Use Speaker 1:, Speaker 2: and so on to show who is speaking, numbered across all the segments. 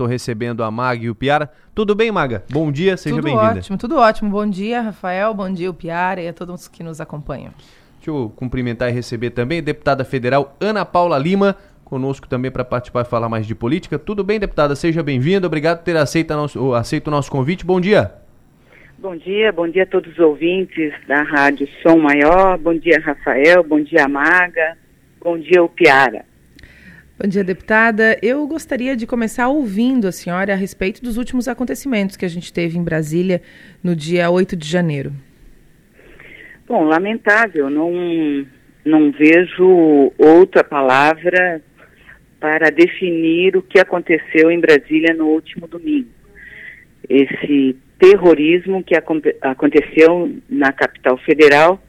Speaker 1: estou recebendo a Maga e o Piara. Tudo bem, Maga? Bom dia, seja bem-vinda.
Speaker 2: Tudo ótimo, tudo ótimo. Bom dia, Rafael, bom dia, o Piara e a todos que nos acompanham.
Speaker 1: Deixa eu cumprimentar e receber também a deputada federal Ana Paula Lima, conosco também para participar e falar mais de política. Tudo bem, deputada? Seja bem-vinda. Obrigado por ter aceito, nosso, aceito o nosso convite. Bom dia.
Speaker 3: Bom dia, bom dia a todos os ouvintes da Rádio Som Maior. Bom dia, Rafael. Bom dia, Maga. Bom dia, o Piara.
Speaker 2: Bom dia, deputada. Eu gostaria de começar ouvindo a senhora a respeito dos últimos acontecimentos que a gente teve em Brasília no dia 8 de janeiro.
Speaker 3: Bom, lamentável. Não, não vejo outra palavra para definir o que aconteceu em Brasília no último domingo. Esse terrorismo que aconteceu na capital federal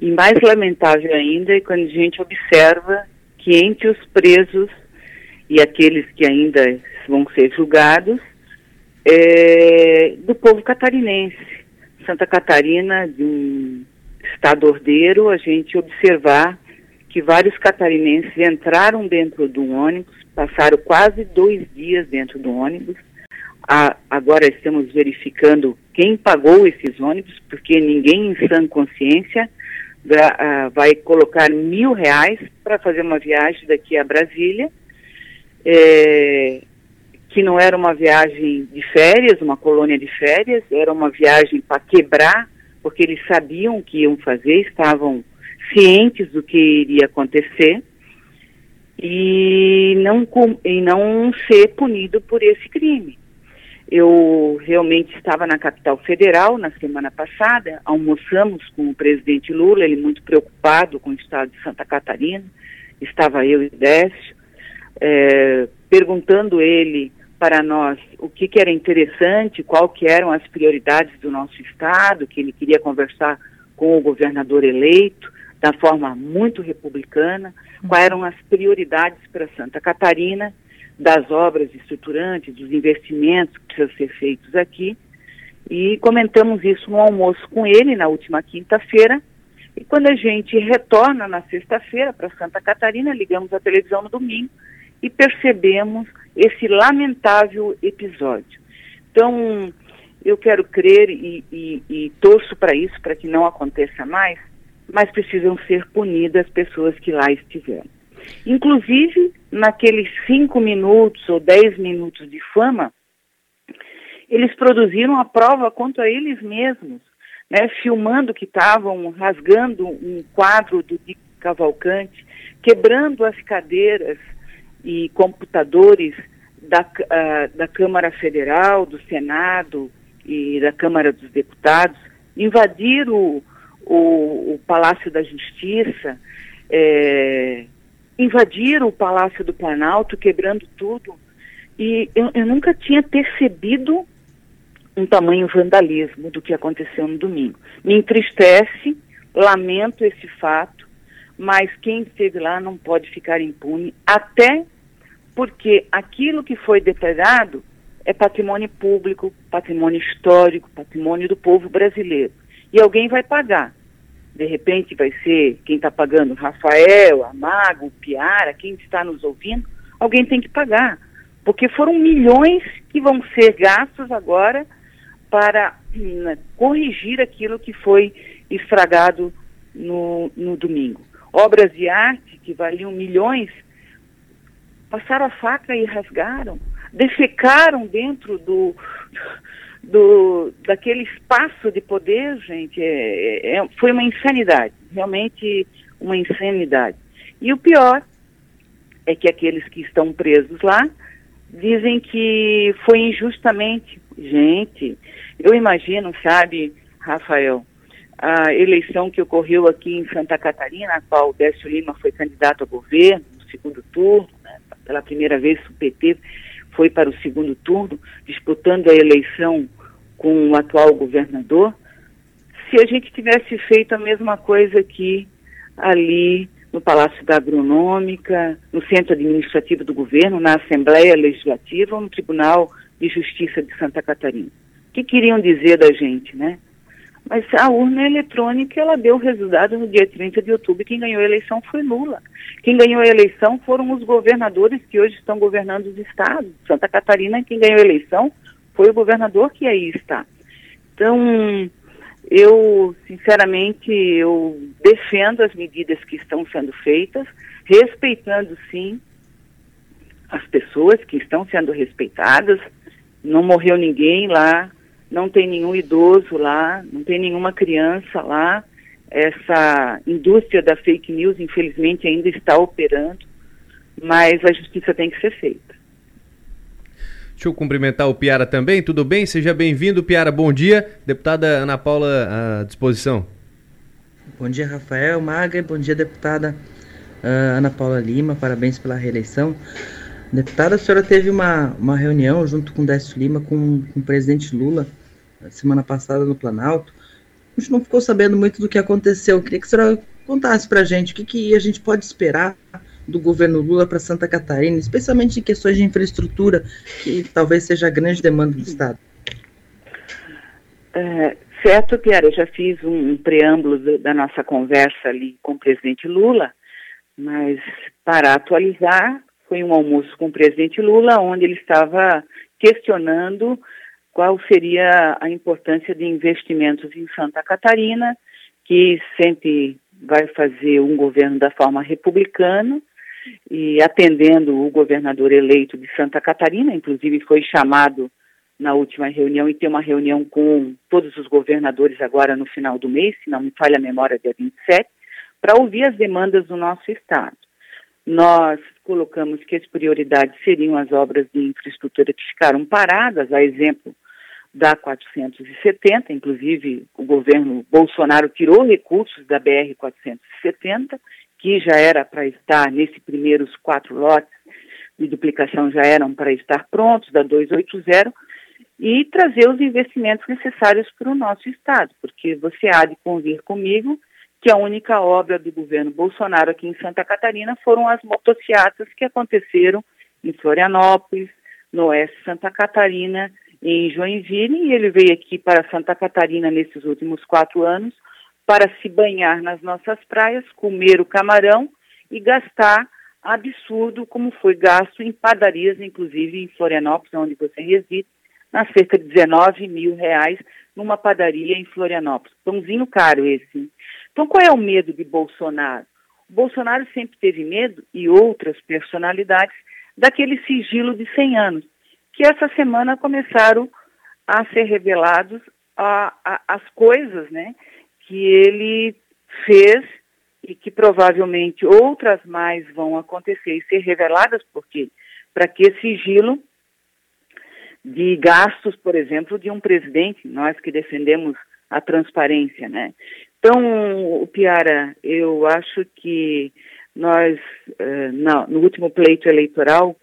Speaker 3: e mais lamentável ainda é quando a gente observa que entre os presos e aqueles que ainda vão ser julgados, é, do povo catarinense. Santa Catarina, de um estado ordeiro, a gente observar que vários catarinenses entraram dentro do ônibus, passaram quase dois dias dentro do ônibus. A, agora estamos verificando quem pagou esses ônibus, porque ninguém em sã consciência vai, uh, vai colocar mil reais para fazer uma viagem daqui a Brasília, é, que não era uma viagem de férias, uma colônia de férias, era uma viagem para quebrar, porque eles sabiam o que iam fazer, estavam cientes do que iria acontecer e não, e não ser punido por esse crime. Eu realmente estava na capital federal na semana passada, almoçamos com o presidente Lula, ele muito preocupado com o estado de Santa Catarina, estava eu e Décio, é, perguntando ele para nós o que, que era interessante, qual eram as prioridades do nosso estado, que ele queria conversar com o governador eleito, da forma muito republicana, quais eram as prioridades para Santa Catarina, das obras estruturantes, dos investimentos que precisam ser feitos aqui. E comentamos isso no almoço com ele na última quinta-feira. E quando a gente retorna na sexta-feira para Santa Catarina, ligamos a televisão no domingo e percebemos esse lamentável episódio. Então, eu quero crer e, e, e torço para isso, para que não aconteça mais, mas precisam ser punidas as pessoas que lá estiveram. Inclusive, naqueles cinco minutos ou dez minutos de fama, eles produziram a prova contra eles mesmos, né, filmando que estavam rasgando um quadro do Dick Cavalcante, quebrando as cadeiras e computadores da, uh, da Câmara Federal, do Senado e da Câmara dos Deputados, invadir o, o, o Palácio da Justiça, é, invadiram o Palácio do Planalto, quebrando tudo. E eu, eu nunca tinha percebido um tamanho vandalismo do que aconteceu no domingo. Me entristece, lamento esse fato, mas quem esteve lá não pode ficar impune, até porque aquilo que foi depredado é patrimônio público, patrimônio histórico, patrimônio do povo brasileiro. E alguém vai pagar de repente vai ser quem está pagando, Rafael, Amago, Piara, quem está nos ouvindo, alguém tem que pagar. Porque foram milhões que vão ser gastos agora para hum, corrigir aquilo que foi estragado no, no domingo. Obras de arte que valiam milhões passaram a faca e rasgaram, defecaram dentro do, do, daquele espaço de poder, gente, é, é, foi uma insanidade, realmente uma insanidade. E o pior é que aqueles que estão presos lá dizem que foi injustamente. Gente, eu imagino, sabe, Rafael, a eleição que ocorreu aqui em Santa Catarina, a qual Décio Lima foi candidato a governo no segundo turno, né, pela primeira vez o PT foi para o segundo turno, disputando a eleição com o atual governador, se a gente tivesse feito a mesma coisa aqui, ali no Palácio da Agronômica, no Centro Administrativo do Governo, na Assembleia Legislativa ou no Tribunal de Justiça de Santa Catarina. O que queriam dizer da gente, né? Mas a urna eletrônica, ela deu resultado no dia 30 de outubro. Quem ganhou a eleição foi Lula. Quem ganhou a eleição foram os governadores que hoje estão governando os estados. Santa Catarina, quem ganhou a eleição foi o governador que aí está. Então, eu, sinceramente, eu defendo as medidas que estão sendo feitas, respeitando, sim, as pessoas que estão sendo respeitadas. Não morreu ninguém lá, não tem nenhum idoso lá, não tem nenhuma criança lá. Essa indústria da fake news, infelizmente, ainda está operando, mas a justiça tem que ser feita.
Speaker 1: Deixa eu cumprimentar o Piara também. Tudo bem? Seja bem-vindo, Piara. Bom dia. Deputada Ana Paula à disposição.
Speaker 4: Bom dia, Rafael Magra. Bom dia, deputada uh, Ana Paula Lima. Parabéns pela reeleição. Deputada, a senhora teve uma, uma reunião junto com Décio Lima com, com o presidente Lula semana passada no Planalto. A gente não ficou sabendo muito do que aconteceu. Eu queria que a senhora contasse para a gente o que, que a gente pode esperar do governo Lula para Santa Catarina, especialmente em questões de infraestrutura, que talvez seja a grande demanda do Estado.
Speaker 3: É, certo, Pierre, eu já fiz um, um preâmbulo do, da nossa conversa ali com o presidente Lula, mas para atualizar, foi um almoço com o presidente Lula, onde ele estava questionando qual seria a importância de investimentos em Santa Catarina, que sempre vai fazer um governo da forma republicana e atendendo o governador eleito de Santa Catarina, inclusive foi chamado na última reunião e tem uma reunião com todos os governadores agora no final do mês, se não me falha a memória, dia 27, para ouvir as demandas do nosso estado. Nós colocamos que as prioridades seriam as obras de infraestrutura que ficaram paradas, a exemplo da 470, inclusive o governo Bolsonaro tirou recursos da BR 470, que já era para estar nesses primeiros quatro lotes de duplicação já eram para estar prontos, da 280, e trazer os investimentos necessários para o nosso estado, porque você há de convir comigo que a única obra do governo Bolsonaro aqui em Santa Catarina foram as motocicletas que aconteceram em Florianópolis, no oeste Santa Catarina em Joinville e ele veio aqui para Santa Catarina nesses últimos quatro anos para se banhar nas nossas praias, comer o camarão e gastar absurdo como foi gasto em padarias, inclusive em Florianópolis, onde você reside, na cerca de 19 mil reais numa padaria em Florianópolis. Pãozinho caro esse. Então qual é o medo de Bolsonaro? O Bolsonaro sempre teve medo, e outras personalidades, daquele sigilo de 100 anos que essa semana começaram a ser revelados a, a, as coisas né, que ele fez e que provavelmente outras mais vão acontecer e ser reveladas, porque para que sigilo de gastos, por exemplo, de um presidente, nós que defendemos a transparência, né? Então, Piara, eu acho que nós, eh, no último pleito eleitoral,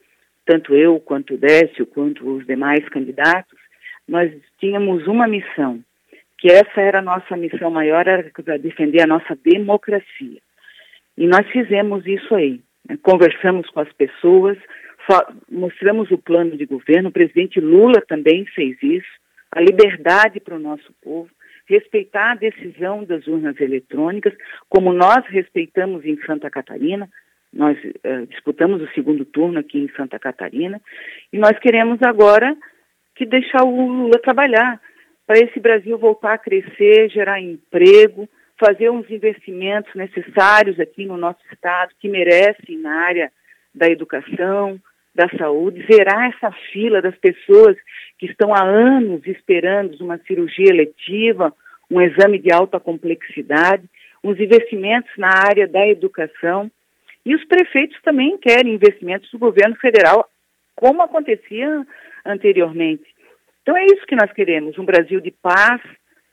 Speaker 3: tanto eu quanto o Décio, quanto os demais candidatos, nós tínhamos uma missão, que essa era a nossa missão maior, era defender a nossa democracia. E nós fizemos isso aí. Né? Conversamos com as pessoas, mostramos o plano de governo, o presidente Lula também fez isso, a liberdade para o nosso povo, respeitar a decisão das urnas eletrônicas, como nós respeitamos em Santa Catarina, nós uh, disputamos o segundo turno aqui em Santa Catarina e nós queremos agora que deixar o Lula trabalhar para esse Brasil voltar a crescer, gerar emprego, fazer uns investimentos necessários aqui no nosso estado que merecem na área da educação, da saúde, zerar essa fila das pessoas que estão há anos esperando uma cirurgia eletiva, um exame de alta complexidade, uns investimentos na área da educação e os prefeitos também querem investimentos do governo federal, como acontecia anteriormente. Então é isso que nós queremos: um Brasil de paz,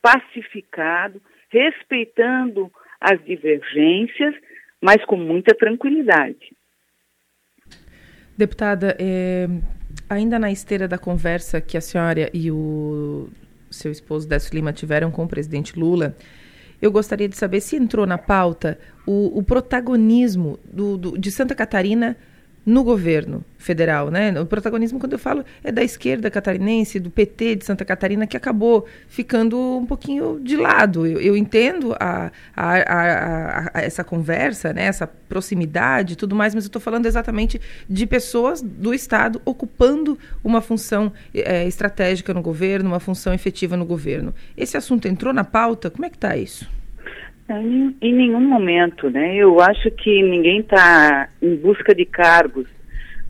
Speaker 3: pacificado, respeitando as divergências, mas com muita tranquilidade.
Speaker 2: Deputada, é, ainda na esteira da conversa que a senhora e o seu esposo Décio Lima tiveram com o presidente Lula, eu gostaria de saber se entrou na pauta o, o protagonismo do, do, de Santa Catarina no governo federal, né? O protagonismo, quando eu falo, é da esquerda catarinense, do PT de Santa Catarina, que acabou ficando um pouquinho de lado. Eu, eu entendo a, a, a, a, essa conversa, né? essa proximidade e tudo mais, mas eu estou falando exatamente de pessoas do Estado ocupando uma função é, estratégica no governo, uma função efetiva no governo. Esse assunto entrou na pauta? Como é que está isso?
Speaker 3: Em, em nenhum momento, né? Eu acho que ninguém está em busca de cargos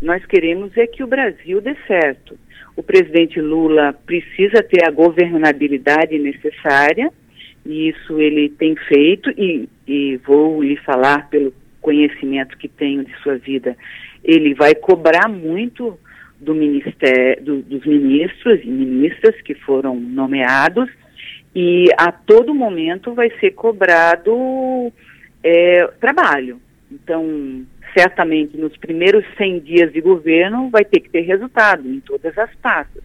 Speaker 3: nós queremos é que o Brasil dê certo. O presidente Lula precisa ter a governabilidade necessária, e isso ele tem feito, e, e vou lhe falar pelo conhecimento que tenho de sua vida, ele vai cobrar muito do ministério, do, dos ministros e ministras que foram nomeados, e a todo momento vai ser cobrado é, trabalho. Então, certamente nos primeiros 100 dias de governo vai ter que ter resultado em todas as pastas.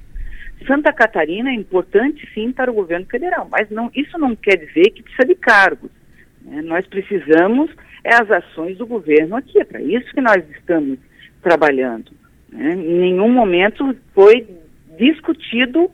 Speaker 3: Santa Catarina é importante sim para o governo federal, mas não, isso não quer dizer que precisa de cargos. Né? Nós precisamos é as ações do governo aqui, é para isso que nós estamos trabalhando. Né? Em nenhum momento foi discutido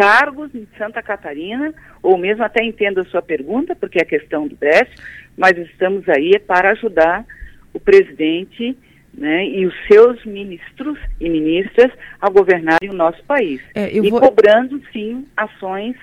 Speaker 3: cargos em Santa Catarina, ou mesmo até entendo a sua pergunta, porque é a questão do déficit, mas estamos aí para ajudar o presidente né, e os seus ministros e ministras a governarem o nosso país. É, e vou... cobrando, sim, ações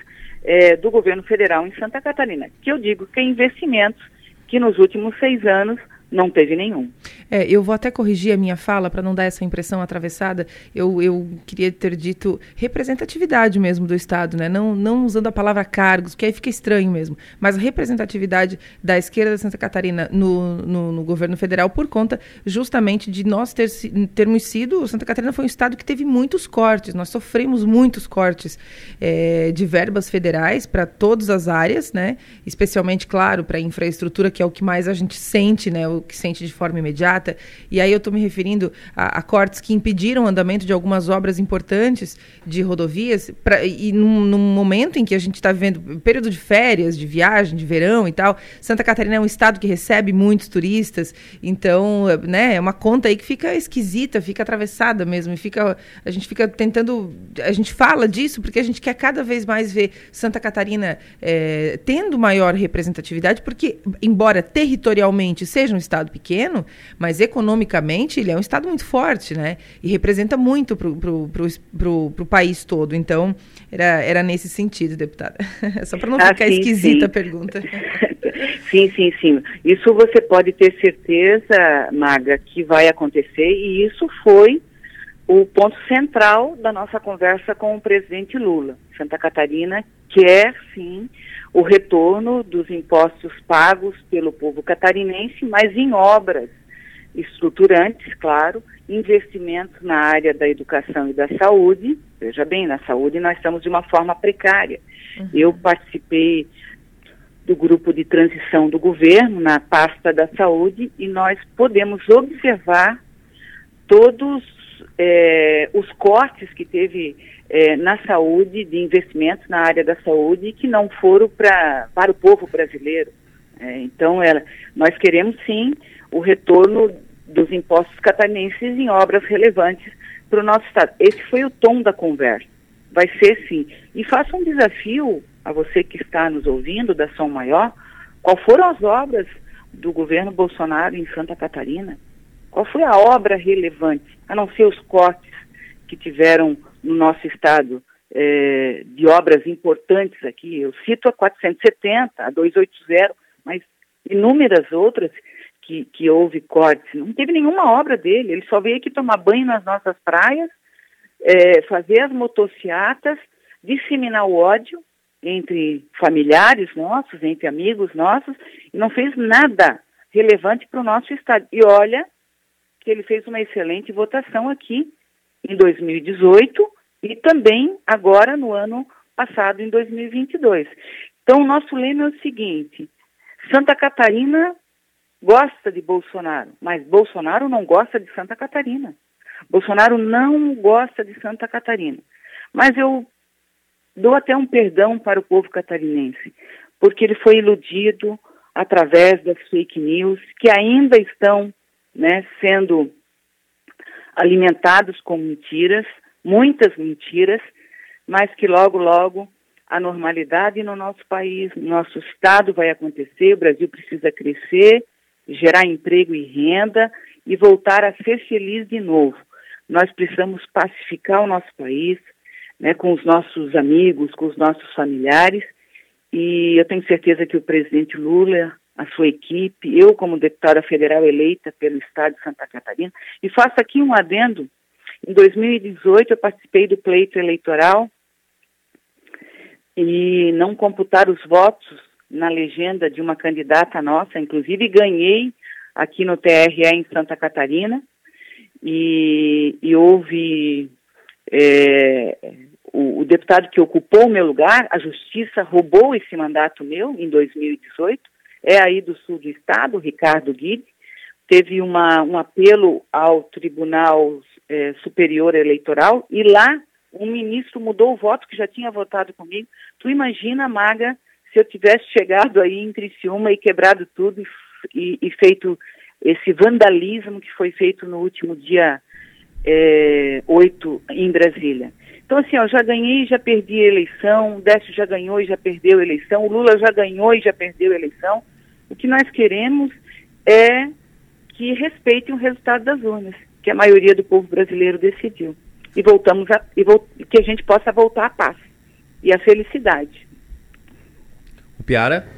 Speaker 3: é, do governo federal em Santa Catarina, que eu digo que é investimentos que nos últimos seis anos não teve nenhum.
Speaker 2: É, eu vou até corrigir a minha fala para não dar essa impressão atravessada. Eu, eu queria ter dito representatividade mesmo do Estado, né? não, não usando a palavra cargos, que aí fica estranho mesmo, mas a representatividade da esquerda de Santa Catarina no, no, no governo federal por conta justamente de nós ter, termos sido. Santa Catarina foi um Estado que teve muitos cortes, nós sofremos muitos cortes é, de verbas federais para todas as áreas, né? especialmente, claro, para a infraestrutura, que é o que mais a gente sente, né? Que sente de forma imediata. E aí eu estou me referindo a, a, cortes que impediram o andamento de algumas obras importantes de rodovias. Pra, e num, num, momento em que a gente está vivendo período de férias, de viagem, de verão e tal, Santa Catarina é um estado que recebe muitos turistas. Então, né, é uma conta aí que fica esquisita, fica atravessada mesmo. E fica, a gente fica tentando. A gente fala disso porque a gente quer cada vez mais ver Santa Catarina é, tendo maior representatividade, porque, embora territorialmente seja um estado pequeno, mas economicamente ele é um estado muito forte, né? E representa muito para o país todo. Então, era, era nesse sentido, deputada. Só para não ah, ficar sim, esquisita sim. a pergunta.
Speaker 3: sim, sim, sim. Isso você pode ter certeza, Maga, que vai acontecer, e isso foi o ponto central da nossa conversa com o presidente Lula. Santa Catarina quer, sim, o retorno dos impostos pagos pelo povo catarinense, mas em obras estruturantes, claro, investimentos na área da educação e da saúde. Veja bem, na saúde nós estamos de uma forma precária. Uhum. Eu participei do grupo de transição do governo na pasta da saúde e nós podemos observar todos é, os cortes que teve é, na saúde, de investimentos na área da saúde, que não foram pra, para o povo brasileiro. É, então, ela, nós queremos sim o retorno dos impostos catarinenses em obras relevantes para o nosso Estado. Esse foi o tom da conversa. Vai ser sim. E faça um desafio a você que está nos ouvindo, da São Maior, qual foram as obras do governo Bolsonaro em Santa Catarina? Qual foi a obra relevante, a não ser os cortes que tiveram no nosso estado é, de obras importantes aqui. Eu cito a 470, a 280, mas inúmeras outras que, que houve cortes. Não teve nenhuma obra dele, ele só veio aqui tomar banho nas nossas praias, é, fazer as motocicletas, disseminar o ódio entre familiares nossos, entre amigos nossos, e não fez nada relevante para o nosso estado. E olha que ele fez uma excelente votação aqui em 2018 e também agora no ano passado, em 2022. Então, o nosso lema é o seguinte: Santa Catarina gosta de Bolsonaro, mas Bolsonaro não gosta de Santa Catarina. Bolsonaro não gosta de Santa Catarina. Mas eu dou até um perdão para o povo catarinense, porque ele foi iludido através das fake news que ainda estão né, sendo alimentados com mentiras, muitas mentiras, mas que logo, logo a normalidade no nosso país, no nosso estado vai acontecer, o Brasil precisa crescer, gerar emprego e renda e voltar a ser feliz de novo. Nós precisamos pacificar o nosso país, né, com os nossos amigos, com os nossos familiares, e eu tenho certeza que o presidente Lula, a sua equipe, eu como deputada federal eleita pelo estado de Santa Catarina, e faço aqui um adendo, em 2018 eu participei do pleito eleitoral e não computar os votos na legenda de uma candidata nossa, inclusive ganhei aqui no TRE em Santa Catarina, e, e houve é, o, o, deputado que ocupou o meu lugar, a justiça roubou esse mandato meu em 2018, é aí do sul do estado, Ricardo Guide, teve uma, um apelo ao Tribunal é, Superior Eleitoral e lá um ministro mudou o voto que já tinha votado comigo. Tu imagina, Maga, se eu tivesse chegado aí em Criciúma e quebrado tudo e, e feito esse vandalismo que foi feito no último dia é, 8 em Brasília. Então, assim, ó, já ganhei e já perdi a eleição, o Décio já ganhou e já perdeu a eleição, o Lula já ganhou e já perdeu a eleição. O que nós queremos é que respeitem o resultado das urnas, que a maioria do povo brasileiro decidiu. E voltamos a, e vo, que a gente possa voltar à paz e à felicidade.
Speaker 1: O Piara?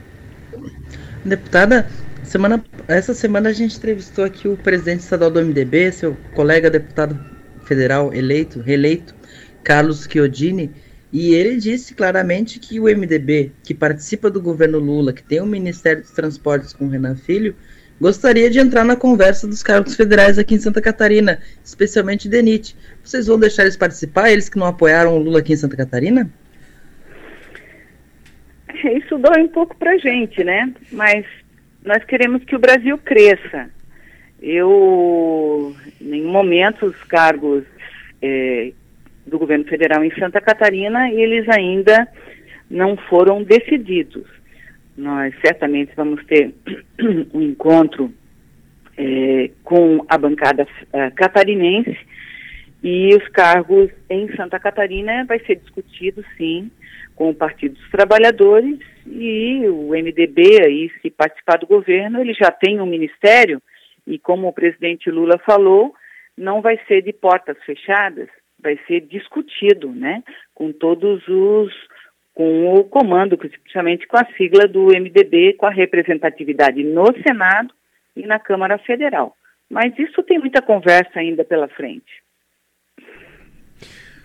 Speaker 4: Deputada, semana, essa semana a gente entrevistou aqui o presidente estadual do MDB, seu colega deputado federal eleito, reeleito, Carlos Chiodini, e ele disse claramente que o MDB, que participa do governo Lula, que tem o Ministério dos Transportes com Renan Filho, gostaria de entrar na conversa dos cargos federais aqui em Santa Catarina, especialmente DENIT. Vocês vão deixar eles participar, eles que não apoiaram o Lula aqui em Santa Catarina?
Speaker 3: Isso dói um pouco pra gente, né? Mas nós queremos que o Brasil cresça. Eu, em momento, os cargos é, do governo federal em Santa Catarina, eles ainda não foram decididos. Nós certamente vamos ter um encontro é, com a bancada é, catarinense e os cargos em Santa Catarina vai ser discutido, sim, com o Partido dos Trabalhadores e o MDB aí, se participar do governo, ele já tem um ministério e como o presidente Lula falou, não vai ser de portas fechadas, vai ser discutido, né, com todos os, com o comando, principalmente com a sigla do MDB, com a representatividade no Senado e na Câmara Federal. Mas isso tem muita conversa ainda pela frente.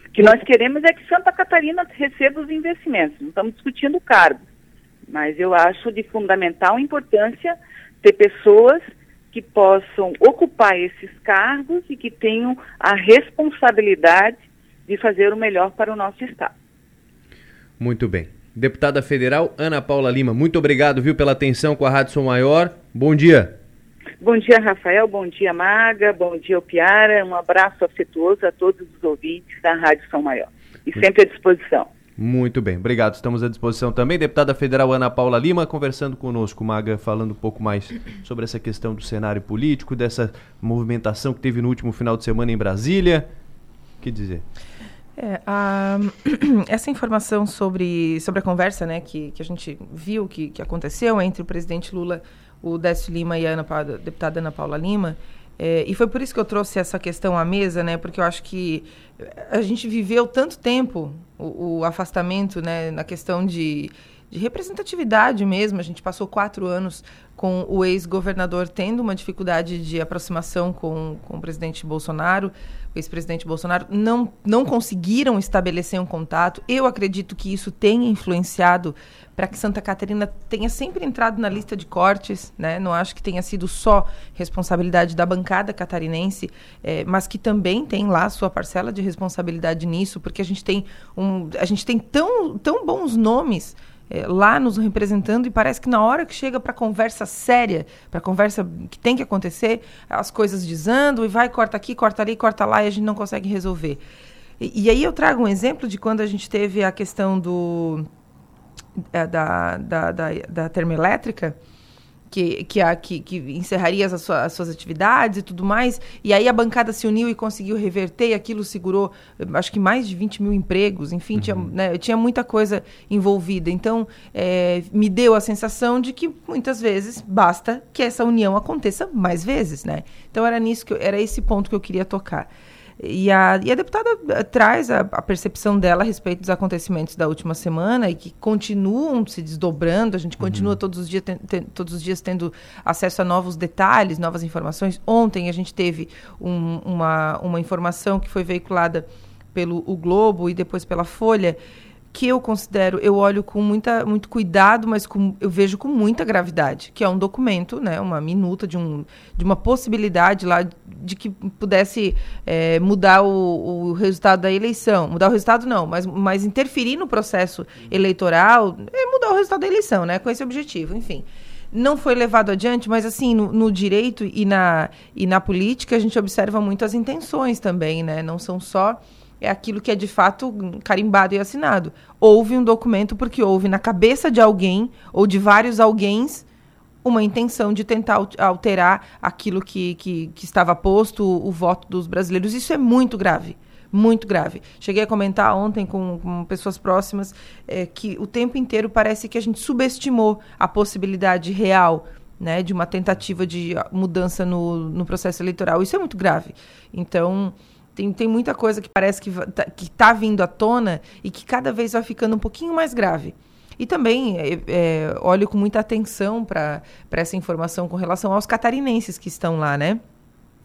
Speaker 3: O que nós queremos é que Santa Catarina receba os investimentos, não estamos discutindo cargos, mas eu acho de fundamental importância ter pessoas que possam ocupar esses cargos e que tenham a responsabilidade de fazer o melhor para o nosso Estado.
Speaker 1: Muito bem. Deputada Federal Ana Paula Lima, muito obrigado, viu, pela atenção com a Rádio Som Maior. Bom dia.
Speaker 3: Bom dia, Rafael. Bom dia, Maga. Bom dia, Piara. Um abraço afetuoso a todos os ouvintes da Rádio São Maior. E sempre à disposição.
Speaker 1: Muito bem, obrigado. Estamos à disposição também. Deputada Federal Ana Paula Lima conversando conosco, Maga, falando um pouco mais sobre essa questão do cenário político, dessa movimentação que teve no último final de semana em Brasília. O que dizer?
Speaker 2: É, a, essa informação sobre, sobre a conversa né, que, que a gente viu que, que aconteceu entre o presidente Lula, o Décio Lima e a, Ana, a deputada Ana Paula Lima, é, e foi por isso que eu trouxe essa questão à mesa, né? Porque eu acho que a gente viveu tanto tempo o, o afastamento, né? Na questão de, de representatividade mesmo. A gente passou quatro anos com o ex-governador tendo uma dificuldade de aproximação com, com o presidente Bolsonaro, o ex-presidente Bolsonaro, não, não conseguiram estabelecer um contato. Eu acredito que isso tenha influenciado para que Santa Catarina tenha sempre entrado na lista de cortes, né? Não acho que tenha sido só responsabilidade da bancada catarinense, é, mas que também tem lá sua parcela de responsabilidade nisso, porque a gente tem um, a gente tem tão, tão bons nomes é, lá nos representando e parece que na hora que chega para conversa séria, para conversa que tem que acontecer, as coisas desandam e vai, corta aqui, corta ali, corta lá e a gente não consegue resolver. E, e aí eu trago um exemplo de quando a gente teve a questão do, é, da, da, da, da termoelétrica, que, que, a, que, que encerraria as, sua, as, suas atividades e tudo mais. E aí a bancada se uniu e conseguiu reverter, e aquilo segurou, acho que mais de 20 mil empregos, enfim, uhum. tinha, né, tinha muita coisa envolvida. Então, é, me deu a sensação de que muitas vezes basta que essa união aconteça mais vezes, né? Então era nisso que eu, era esse ponto que eu queria tocar. E a, e a deputada eh, traz a, a, percepção dela a respeito dos acontecimentos da última semana e que continuam se desdobrando. A gente continua uhum. todos, os dias ten, ten, todos os dias tendo acesso a novos detalhes, novas informações. Ontem a gente teve um, uma, uma informação que foi veiculada pelo o Globo e depois pela Folha que eu considero, eu olho com muita, muito cuidado, mas com, eu vejo com muita gravidade, que é um documento, né, uma minuta de, um, de uma possibilidade lá de que pudesse é, mudar o, o, resultado da eleição. Mudar o resultado não, mas, mas interferir no processo eleitoral é mudar o resultado da eleição, né, com esse objetivo, enfim não foi levado adiante, mas assim, no, no, direito e na, e na política, a gente observa muito as intenções também, né? Não são só é aquilo que é de fato carimbado e assinado. Houve um documento porque houve na cabeça de alguém ou de vários alguéms uma intenção de tentar alterar aquilo que, que, que estava posto, o, o, voto dos brasileiros. Isso é muito grave. Muito grave. Cheguei a comentar ontem com, com pessoas próximas é, que o tempo inteiro parece que a gente subestimou a possibilidade real né, de uma tentativa de mudança no, no processo eleitoral. Isso é muito grave. Então, tem, tem muita coisa que parece que está que tá vindo à tona e que cada vez vai ficando um pouquinho mais grave. E também é, é, olho com muita atenção para essa informação com relação aos catarinenses que estão lá, né?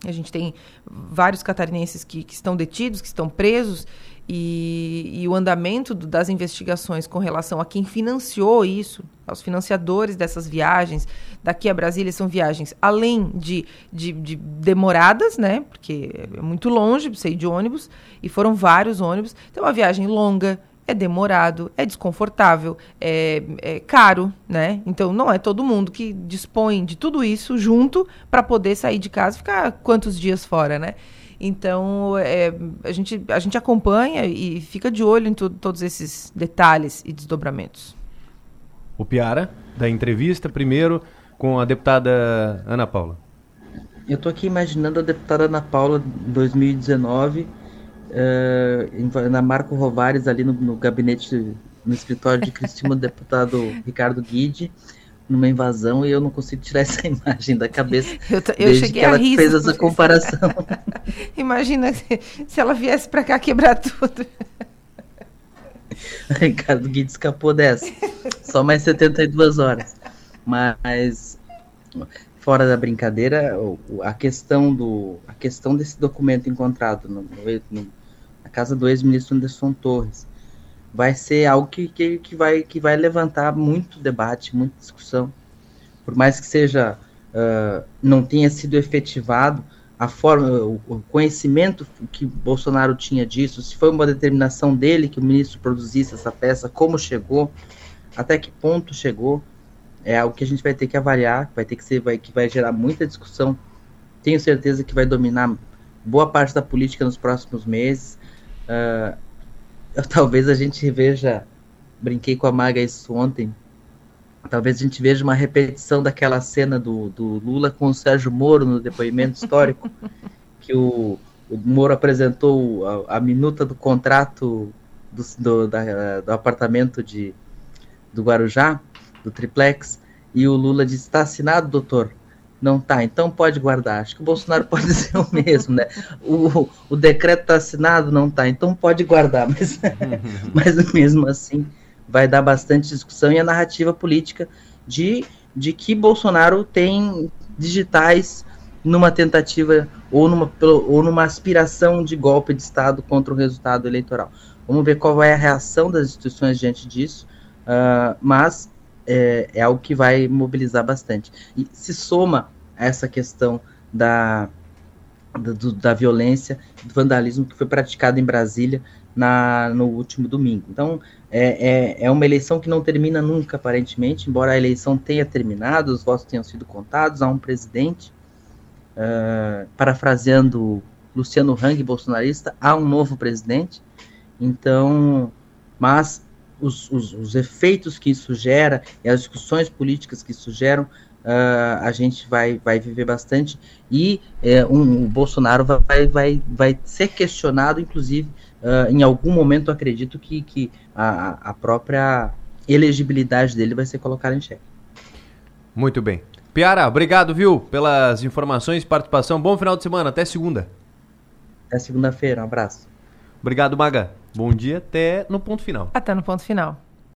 Speaker 2: A gente tem vários catarinenses que, que estão detidos, que estão presos, e, e o andamento do, das investigações com relação a quem financiou isso, aos financiadores dessas viagens, daqui a Brasília são viagens, além de, de, de demoradas, né? Porque é muito longe para ir de ônibus, e foram vários ônibus. Então, é uma viagem longa, é demorado, é desconfortável, é, é, caro, né? Então não é todo mundo que dispõe de tudo isso junto para poder sair de casa e ficar quantos dias fora, né? Então é, a, gente, a gente acompanha e fica de olho em tu, todos esses detalhes e desdobramentos.
Speaker 1: O Piara, da entrevista, primeiro com a deputada Ana Paula.
Speaker 4: Eu estou aqui imaginando a deputada Ana Paula 2019 uh, na Marco Rovares, ali no, no gabinete, no escritório de Cristina, do deputado Ricardo Guide, numa invasão, e eu não consigo tirar essa imagem da cabeça.
Speaker 2: Eu, eu cheguei que ela
Speaker 4: rir, fez essa comparação.
Speaker 2: Imagina se, se ela viesse para cá quebrar tudo.
Speaker 4: Ricardo Guide escapou dessa. Só mais 72 horas. Mas fora da brincadeira, a questão do a questão desse documento encontrado no, no, casa do ex-ministro Anderson Torres. Vai ser algo que, que, que, vai, que vai levantar muito debate, muita discussão. Por mais que seja uh, não tenha sido efetivado a forma, o, o conhecimento que Bolsonaro tinha disso, se foi uma determinação dele que o ministro produzisse essa peça, como chegou, até que ponto chegou, é algo que a gente vai ter que avaliar, vai ter que ser, vai, que vai gerar muita discussão. Tenho certeza que vai dominar boa parte da política nos próximos meses. Uh, talvez a gente veja, brinquei com a Maga isso ontem, talvez a gente veja uma repetição daquela cena do, do Lula com o Sérgio Moro no depoimento histórico, que o, o Moro apresentou a, a, minuta do contrato do, do, da, do apartamento de, do Guarujá, do triplex, e o Lula disse: está assinado, doutor? Não tá, então pode guardar. Acho que o Bolsonaro pode dizer o mesmo, né? O, o decreto está assinado, não tá, então pode guardar. Mas, mas mesmo assim vai dar bastante discussão e a narrativa política de, de que Bolsonaro tem digitais numa tentativa ou numa, ou numa aspiração de golpe de Estado contra o resultado eleitoral. Vamos ver qual vai a reação das instituições diante disso, uh, mas é, é algo que vai mobilizar bastante. E se soma a essa questão da, da, do, da violência, do vandalismo que foi praticado em Brasília na, no último domingo. Então, é, é, é, uma eleição que não termina nunca, aparentemente, embora a eleição tenha terminado, os votos tenham sido contados, há um presidente, uh, parafraseando Luciano Hang, bolsonarista, há um novo presidente. Então, mas os, os, os, efeitos que isso gera e as discussões políticas que isso geram uh, a gente vai, vai viver bastante e é, um, o Bolsonaro vai, vai, vai ser questionado, inclusive, uh, em algum momento, acredito que, que a, a própria elegibilidade dele vai ser colocada em xeque.
Speaker 1: Muito bem. Piara, obrigado, viu, pelas informações e participação. Bom final de semana, até segunda.
Speaker 4: Até segunda-feira, um abraço.
Speaker 1: Obrigado, Maga. Bom dia, até no ponto final.
Speaker 2: Até no ponto final.